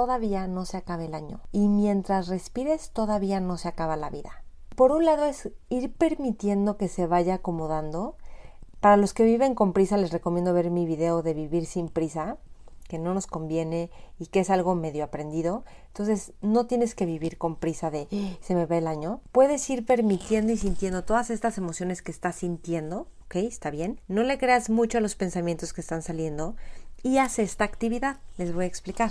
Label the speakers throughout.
Speaker 1: todavía no se acabe el año y mientras respires todavía no se acaba la vida. Por un lado es ir permitiendo que se vaya acomodando. Para los que viven con prisa les recomiendo ver mi video de vivir sin prisa, que no nos conviene y que es algo medio aprendido. Entonces no tienes que vivir con prisa de ¡Ah! se me ve el año. Puedes ir permitiendo y sintiendo todas estas emociones que estás sintiendo. ¿Ok? Está bien. No le creas mucho a los pensamientos que están saliendo y haz esta actividad. Les voy a explicar.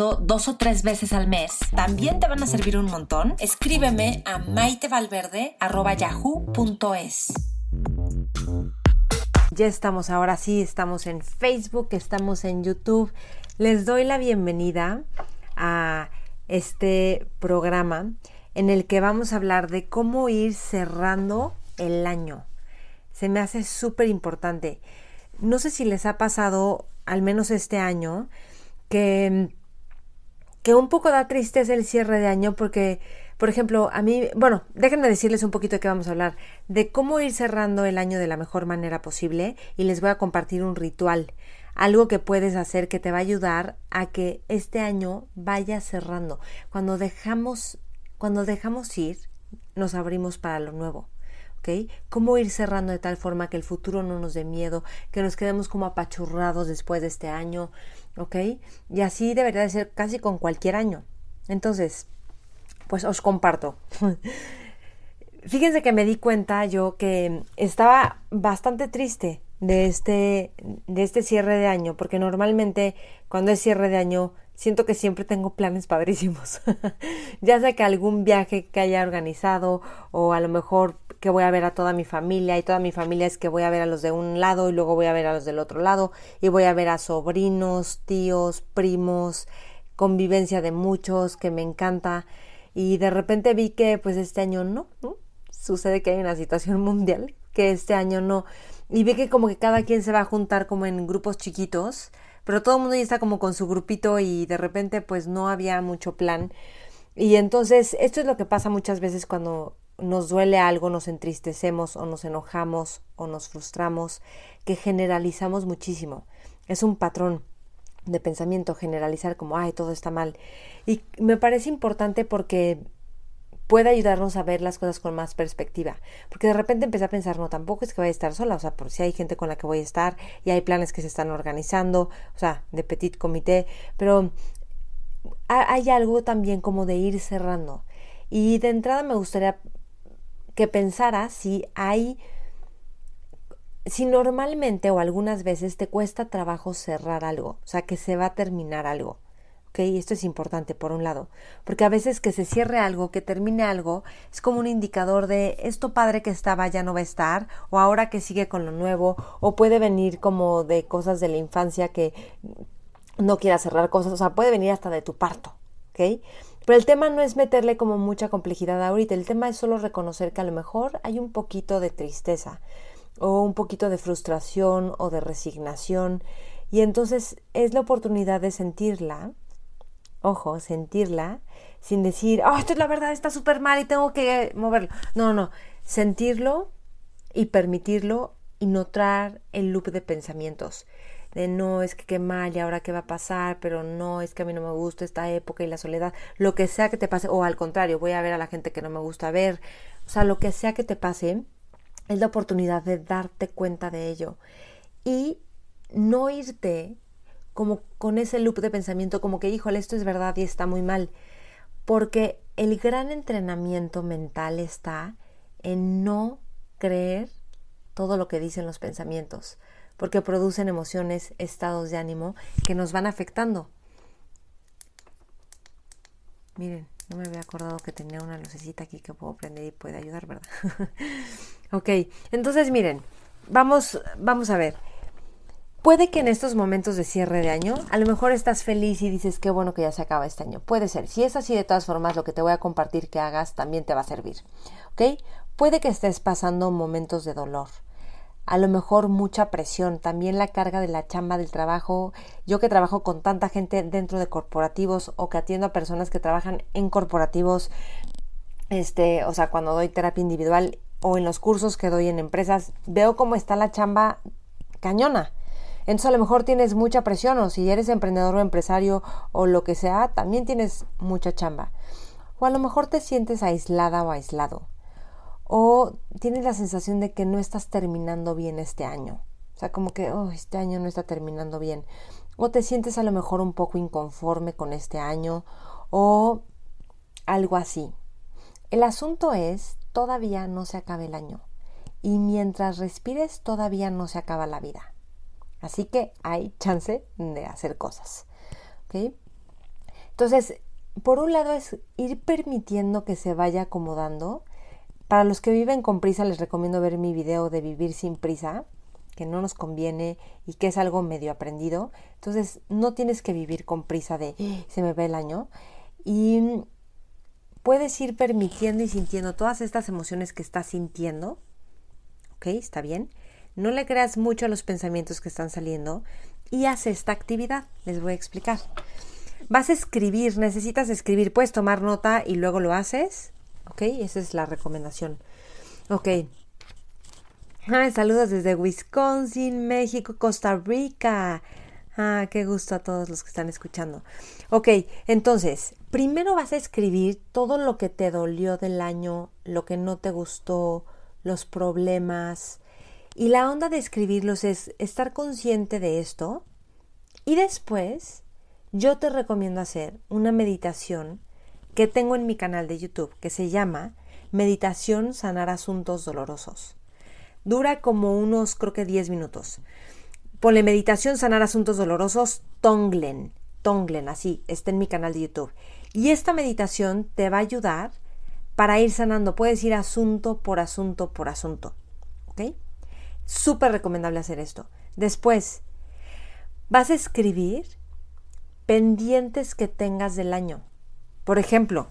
Speaker 2: dos o tres veces al mes, también te van a servir un montón. Escríbeme a maitevalverde.yahoo.com es.
Speaker 1: Ya estamos, ahora sí, estamos en Facebook, estamos en YouTube. Les doy la bienvenida a este programa en el que vamos a hablar de cómo ir cerrando el año. Se me hace súper importante. No sé si les ha pasado, al menos este año, que, que un poco da tristeza el cierre de año porque por ejemplo, a mí, bueno, déjenme decirles un poquito de qué vamos a hablar, de cómo ir cerrando el año de la mejor manera posible y les voy a compartir un ritual, algo que puedes hacer que te va a ayudar a que este año vaya cerrando. Cuando dejamos, cuando dejamos ir, nos abrimos para lo nuevo. ¿ok? Cómo ir cerrando de tal forma que el futuro no nos dé miedo, que nos quedemos como apachurrados después de este año, ¿ok? Y así debería de ser casi con cualquier año. Entonces, pues os comparto. Fíjense que me di cuenta yo que estaba bastante triste de este, de este cierre de año, porque normalmente cuando es cierre de año siento que siempre tengo planes padrísimos. ya sea que algún viaje que haya organizado o a lo mejor que voy a ver a toda mi familia y toda mi familia es que voy a ver a los de un lado y luego voy a ver a los del otro lado y voy a ver a sobrinos, tíos, primos, convivencia de muchos que me encanta y de repente vi que pues este año no. Sucede que hay una situación mundial, que este año no. Y vi que como que cada quien se va a juntar como en grupos chiquitos, pero todo el mundo ya está como con su grupito y de repente pues no había mucho plan. Y entonces esto es lo que pasa muchas veces cuando nos duele algo, nos entristecemos o nos enojamos o nos frustramos, que generalizamos muchísimo. Es un patrón de pensamiento generalizar como, ay, todo está mal. Y me parece importante porque puede ayudarnos a ver las cosas con más perspectiva. Porque de repente empecé a pensar, no, tampoco es que vaya a estar sola, o sea, por si hay gente con la que voy a estar y hay planes que se están organizando, o sea, de petit comité, pero hay algo también como de ir cerrando. Y de entrada me gustaría que pensara si hay si normalmente o algunas veces te cuesta trabajo cerrar algo, o sea, que se va a terminar algo. ¿Ok? Esto es importante por un lado, porque a veces que se cierre algo, que termine algo, es como un indicador de esto padre que estaba ya no va a estar, o ahora que sigue con lo nuevo, o puede venir como de cosas de la infancia que no quiera cerrar cosas, o sea, puede venir hasta de tu parto, ¿ok? Pero el tema no es meterle como mucha complejidad ahorita, el tema es solo reconocer que a lo mejor hay un poquito de tristeza, o un poquito de frustración o de resignación. Y entonces es la oportunidad de sentirla, ojo, sentirla, sin decir, oh, esto es la verdad, está súper mal y tengo que moverlo. No, no, sentirlo y permitirlo y notar el loop de pensamientos. De no, es que qué mal y ahora qué va a pasar, pero no, es que a mí no me gusta esta época y la soledad, lo que sea que te pase, o al contrario, voy a ver a la gente que no me gusta ver, o sea, lo que sea que te pase, es la oportunidad de darte cuenta de ello. Y no irte como con ese loop de pensamiento como que, híjole, esto es verdad y está muy mal, porque el gran entrenamiento mental está en no creer todo lo que dicen los pensamientos, porque producen emociones, estados de ánimo que nos van afectando. Miren, no me había acordado que tenía una lucecita aquí que puedo prender y puede ayudar, ¿verdad? ok, entonces miren, vamos, vamos a ver. Puede que en estos momentos de cierre de año, a lo mejor estás feliz y dices qué bueno que ya se acaba este año. Puede ser. Si es así, de todas formas, lo que te voy a compartir que hagas también te va a servir. ¿Ok? Puede que estés pasando momentos de dolor. A lo mejor mucha presión, también la carga de la chamba del trabajo. Yo que trabajo con tanta gente dentro de corporativos o que atiendo a personas que trabajan en corporativos, este, o sea, cuando doy terapia individual o en los cursos que doy en empresas, veo cómo está la chamba cañona entonces a lo mejor tienes mucha presión o si eres emprendedor o empresario o lo que sea, también tienes mucha chamba. O a lo mejor te sientes aislada o aislado. O tienes la sensación de que no estás terminando bien este año. O sea, como que, oh, este año no está terminando bien. O te sientes a lo mejor un poco inconforme con este año o algo así. El asunto es, todavía no se acaba el año. Y mientras respires, todavía no se acaba la vida. Así que hay chance de hacer cosas. Entonces, por un lado es ir permitiendo que se vaya acomodando. Para los que viven con prisa les recomiendo ver mi video de vivir sin prisa, que no nos conviene y que es algo medio aprendido. Entonces, no tienes que vivir con prisa de se me ve el año. Y puedes ir permitiendo y sintiendo todas estas emociones que estás sintiendo. ¿Ok? Está bien. No le creas mucho a los pensamientos que están saliendo y haz esta actividad. Les voy a explicar. Vas a escribir, necesitas escribir, puedes tomar nota y luego lo haces. ¿Ok? Esa es la recomendación. Ok. Saludos desde Wisconsin, México, Costa Rica. Ah, qué gusto a todos los que están escuchando. Ok, entonces, primero vas a escribir todo lo que te dolió del año, lo que no te gustó, los problemas, y la onda de escribirlos es estar consciente de esto y después yo te recomiendo hacer una meditación que tengo en mi canal de YouTube que se llama Meditación Sanar Asuntos Dolorosos. Dura como unos, creo que 10 minutos. Ponle Meditación Sanar Asuntos Dolorosos Tonglen. Tonglen, así, está en mi canal de YouTube. Y esta meditación te va a ayudar para ir sanando. Puedes ir asunto por asunto por asunto. ¿Ok? Súper recomendable hacer esto. Después, vas a escribir pendientes que tengas del año. Por ejemplo,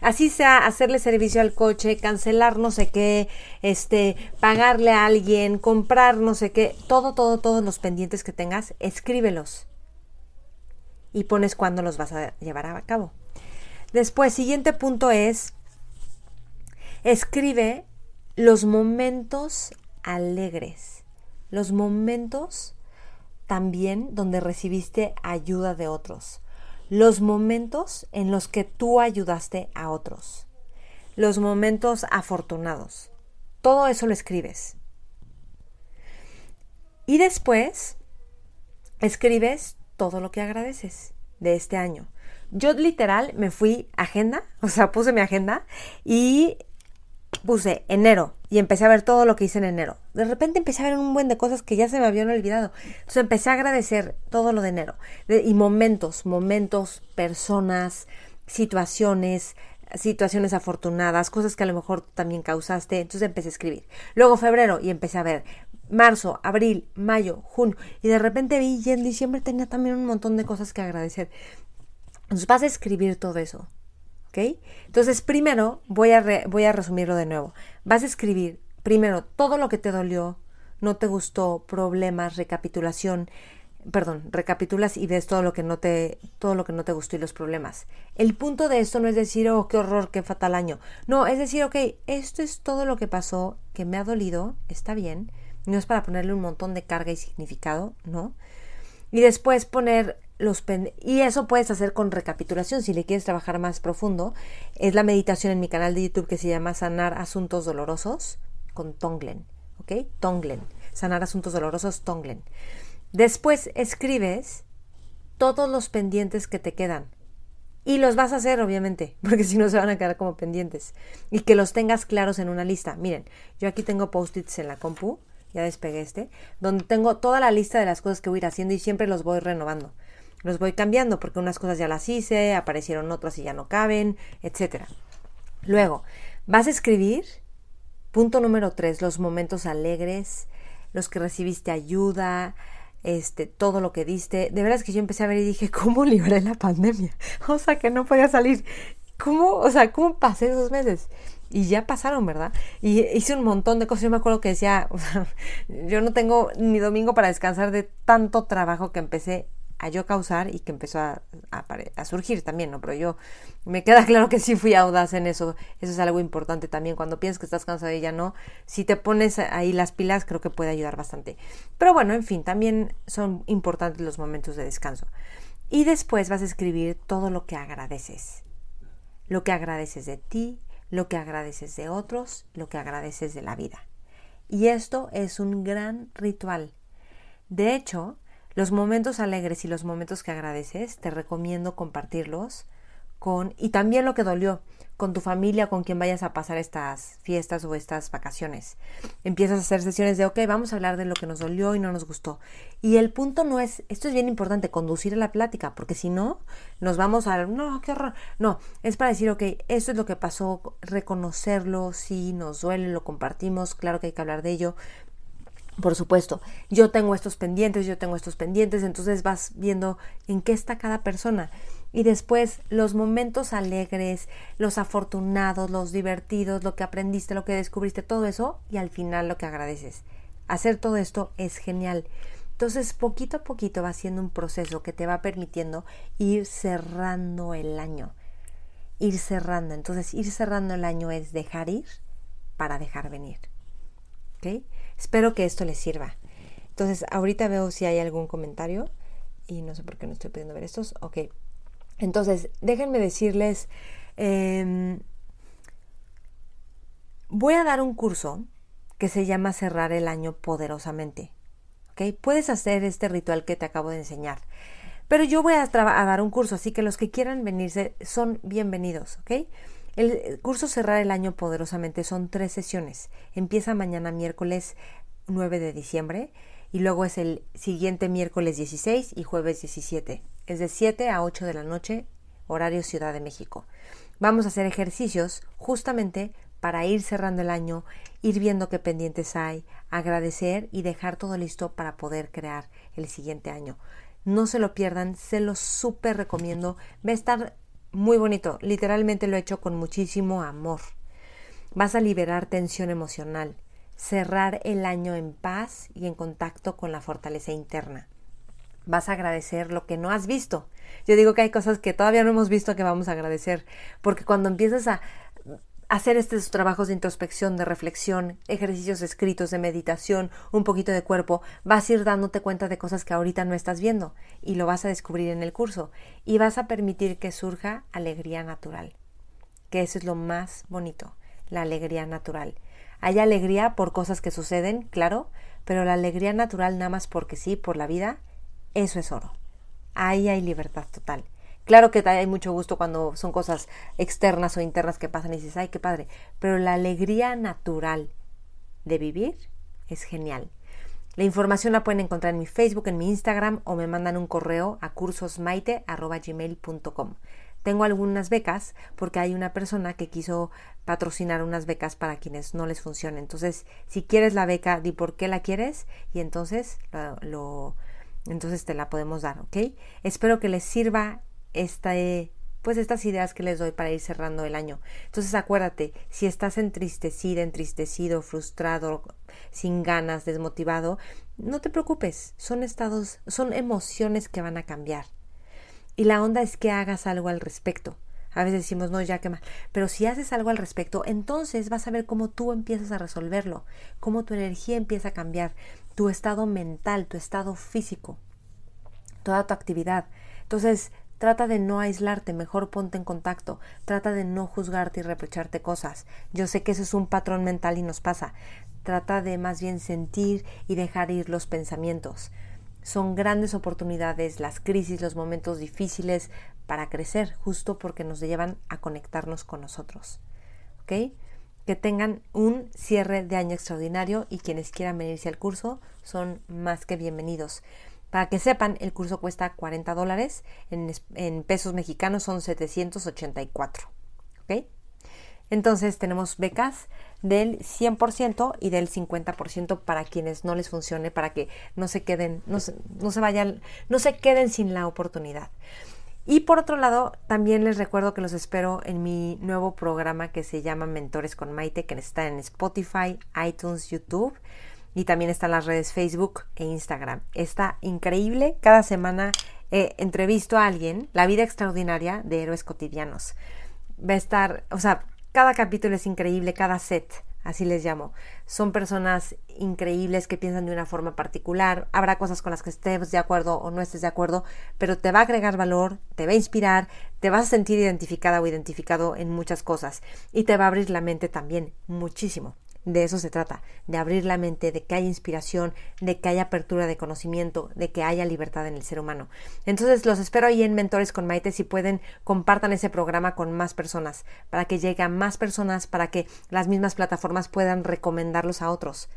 Speaker 1: así sea hacerle servicio al coche, cancelar no sé qué, este, pagarle a alguien, comprar no sé qué, todo, todo, todos los pendientes que tengas, escríbelos. Y pones cuándo los vas a llevar a cabo. Después, siguiente punto es, escribe los momentos alegres, los momentos también donde recibiste ayuda de otros, los momentos en los que tú ayudaste a otros, los momentos afortunados. Todo eso lo escribes. Y después escribes todo lo que agradeces de este año. Yo literal me fui agenda, o sea, puse mi agenda y puse enero y empecé a ver todo lo que hice en enero. De repente empecé a ver un buen de cosas que ya se me habían olvidado. Entonces empecé a agradecer todo lo de enero. y momentos, momentos, personas, situaciones, situaciones afortunadas, cosas que a lo mejor también causaste. Entonces empecé a escribir. Luego febrero y empecé a ver marzo, abril, mayo, junio. Y de repente vi y en diciembre tenía también un montón de cosas que agradecer. Entonces vas a escribir todo eso. Entonces, primero voy a, voy a resumirlo de nuevo. Vas a escribir primero todo lo que te dolió, no te gustó, problemas, recapitulación, perdón, recapitulas y ves todo lo que no te, todo lo que no te gustó y los problemas. El punto de esto no es decir, oh, qué horror, qué fatal año. No, es decir, ok, esto es todo lo que pasó, que me ha dolido, está bien. No es para ponerle un montón de carga y significado, ¿no? Y después poner y eso puedes hacer con recapitulación si le quieres trabajar más profundo. Es la meditación en mi canal de YouTube que se llama Sanar Asuntos Dolorosos con Tonglen. ¿Ok? Tonglen. Sanar Asuntos Dolorosos, Tonglen. Después escribes todos los pendientes que te quedan. Y los vas a hacer, obviamente, porque si no se van a quedar como pendientes. Y que los tengas claros en una lista. Miren, yo aquí tengo post-its en la compu, ya despegué este, donde tengo toda la lista de las cosas que voy a ir haciendo y siempre los voy renovando los voy cambiando porque unas cosas ya las hice, aparecieron otras y ya no caben, etc. Luego, vas a escribir, punto número tres, los momentos alegres, los que recibiste ayuda, este, todo lo que diste. De veras que yo empecé a ver y dije, ¿cómo libré la pandemia? O sea, que no podía salir. ¿Cómo? O sea, ¿cómo pasé esos meses? Y ya pasaron, ¿verdad? Y hice un montón de cosas. Yo me acuerdo que decía, o sea, yo no tengo ni domingo para descansar de tanto trabajo que empecé a yo causar y que empezó a, surgir también, ¿no? Pero yo me queda claro que sí fui audaz en eso. Eso es algo importante también. Cuando piensas que estás cansado y ya no, si te pones ahí las pilas, creo que puede ayudar bastante. Pero bueno, en fin, también son importantes los momentos de descanso. Y después vas a escribir todo lo que agradeces. Lo que agradeces de ti, lo que agradeces de otros, lo que agradeces de la vida. Y esto es un gran ritual. De hecho, los momentos alegres y los momentos que agradeces, te recomiendo compartirlos con, y también lo que dolió, con tu familia, con quien vayas a pasar estas fiestas o estas vacaciones. Empiezas a hacer sesiones de, ok, vamos a hablar de lo que nos dolió y no nos gustó. Y el punto no es, esto es bien importante, conducir a la plática, porque si no, nos vamos a, no, qué horror. No, es para decir, ok, esto es lo que pasó, reconocerlo, si nos duele, lo compartimos, claro que hay que hablar de ello, por supuesto, yo tengo estos pendientes, yo tengo estos pendientes, entonces vas viendo en qué está cada persona. Y después los momentos alegres, los afortunados, los divertidos, lo que aprendiste, lo que descubriste, todo eso, y al final lo que agradeces. Hacer todo esto es genial. Entonces, poquito a poquito va siendo un proceso que te va permitiendo ir cerrando el año. Ir cerrando. Entonces, ir cerrando el año es dejar ir para dejar venir. ¿Ok? Espero que esto les sirva. Entonces, ahorita veo si hay algún comentario y no sé por qué no estoy pudiendo ver estos. Ok. Entonces, déjenme decirles, em, voy a dar un curso que se llama Cerrar el año poderosamente. ¿Ok? Puedes hacer este ritual que te acabo de enseñar. Pero yo voy a, a dar un curso, así que los que quieran venirse son bienvenidos. ¿Ok? El curso Cerrar el Año Poderosamente son tres sesiones. Empieza mañana miércoles 9 de diciembre y luego es el siguiente miércoles 16 y jueves 17. Es de 7 a 8 de la noche, horario Ciudad de México. Vamos a hacer ejercicios justamente para ir cerrando el año, ir viendo qué pendientes hay, agradecer y dejar todo listo para poder crear el siguiente año. No se lo pierdan, se lo súper recomiendo. Va a estar muy bonito, literalmente lo he hecho con muchísimo amor. Vas a liberar tensión emocional, cerrar el año en paz y en contacto con la fortaleza interna. Vas a agradecer lo que no has visto. Yo digo que hay cosas que todavía no hemos visto que vamos a agradecer, porque cuando empiezas a hacer estos trabajos de introspección, de reflexión, ejercicios escritos, de meditación, un poquito de cuerpo, vas a ir dándote cuenta de cosas que ahorita no estás viendo y lo vas a descubrir en el curso y vas a permitir que surja alegría natural, que eso es lo más bonito, la alegría natural. Hay alegría por cosas que suceden, claro, pero la alegría natural nada más porque sí, por la vida, eso es oro. Ahí hay libertad total. Claro que hay mucho gusto cuando son cosas externas o internas que pasan y dices, ay, qué padre. Pero la alegría natural de vivir es genial. La información la pueden encontrar en mi Facebook, en mi Instagram o me mandan un correo a cursosmaite.gmail.com. Tengo algunas becas porque hay una persona que quiso patrocinar unas becas para quienes no les funcione. Entonces, si quieres la beca, di por qué la quieres y entonces entonces te la podemos dar, ¿ok? Espero que les sirva esta, pues estas ideas que les doy para ir cerrando el año. Entonces acuérdate, si estás entristecida, entristecido, frustrado, sin ganas, desmotivado, no te preocupes, son estados, son emociones que van a cambiar. Y la onda es que hagas algo al respecto. A veces decimos, no, ya que más. Pero si haces algo al respecto, entonces vas a ver cómo tú empiezas a resolverlo, cómo tu energía empieza a cambiar, tu estado mental, tu estado físico, toda tu actividad. Entonces, Trata de no aislarte, mejor ponte en contacto. Trata de no juzgarte y reprocharte cosas. Yo sé que eso es un patrón mental y nos pasa. Trata de más bien sentir y dejar ir los pensamientos. Son grandes oportunidades las crisis, los momentos difíciles para crecer, justo porque nos llevan a conectarnos con nosotros. ¿Ok? Que tengan un cierre de año extraordinario y quienes quieran venirse al curso son más que bienvenidos. Para que sepan, el curso cuesta 40 dólares, en, pesos mexicanos son 784. ¿Ok? Entonces tenemos becas del 100% y del 50% para quienes no les funcione, para que no se queden, no se, vayan, no se queden sin la oportunidad. Y por otro lado, también les recuerdo que los espero en mi nuevo programa que se llama Mentores con Maite, que está en Spotify, iTunes, YouTube y también está en las redes Facebook e Instagram. Está increíble. Cada semana eh, entrevisto a alguien, la vida extraordinaria de héroes cotidianos. Va a estar, o sea, cada capítulo es increíble, cada set así les llamo. Son personas increíbles que piensan de una forma particular. Habrá cosas con las que estés de acuerdo o no estés de acuerdo, pero te va a agregar valor, te va a inspirar, te vas a sentir identificada o identificado en muchas cosas y te va a abrir la mente también muchísimo. De eso se trata, de abrir la mente, de que haya inspiración, de que haya apertura de conocimiento, de que haya libertad en el ser humano. Entonces los espero ahí en Mentores con Maite. Si pueden, compartan ese programa con más personas, para que llegue a más personas, para que las mismas plataformas puedan recomendarlos a otros.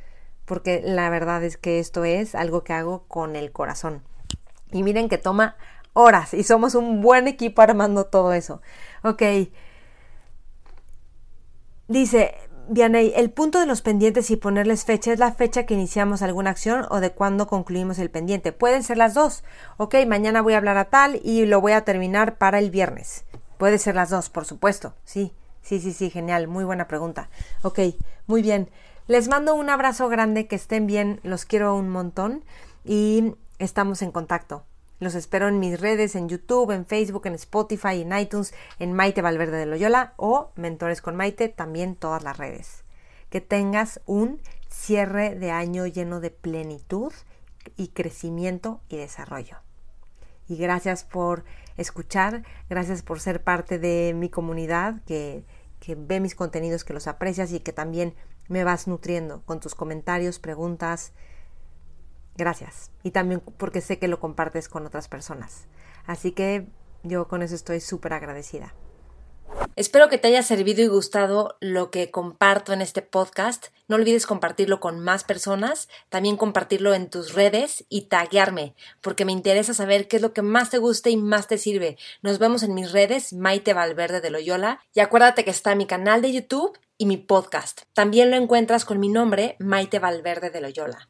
Speaker 1: Porque la verdad es que esto es algo que hago con el corazón. Y miren que toma horas y somos un buen equipo armando todo eso. Ok. Dice, Vianey, el punto de los pendientes y ponerles fecha es la fecha que iniciamos alguna acción o de cuándo concluimos el pendiente. Pueden ser las dos. Ok, mañana voy a hablar a tal y lo voy a terminar para el viernes. Puede ser las dos, por supuesto. Sí, sí, sí, sí, genial. Muy buena pregunta. Ok, muy bien. Les mando un abrazo grande, que estén bien, los quiero un montón y estamos en contacto. Los espero en mis redes, en YouTube, en Facebook, en Spotify, en iTunes, en Maite Valverde de Loyola o Mentores con Maite, también todas las redes. Que tengas un cierre de año lleno de plenitud y crecimiento y desarrollo. Y gracias por escuchar, gracias por ser parte de mi comunidad que, que ve mis contenidos, que los aprecias y que también me vas nutriendo con tus comentarios, preguntas, Gracias. Y también porque sé que lo compartes con otras personas. Así que yo con eso estoy súper agradecida.
Speaker 2: Espero que te haya servido y gustado lo que comparto en este podcast. No olvides compartirlo con más personas, también compartirlo en tus redes y taguearme, porque me interesa saber qué es lo que más te gusta y más te sirve. Nos vemos en mis redes, Maite Valverde de Loyola, y acuérdate que está mi canal de YouTube y mi podcast. También lo encuentras con mi nombre, Maite Valverde de Loyola.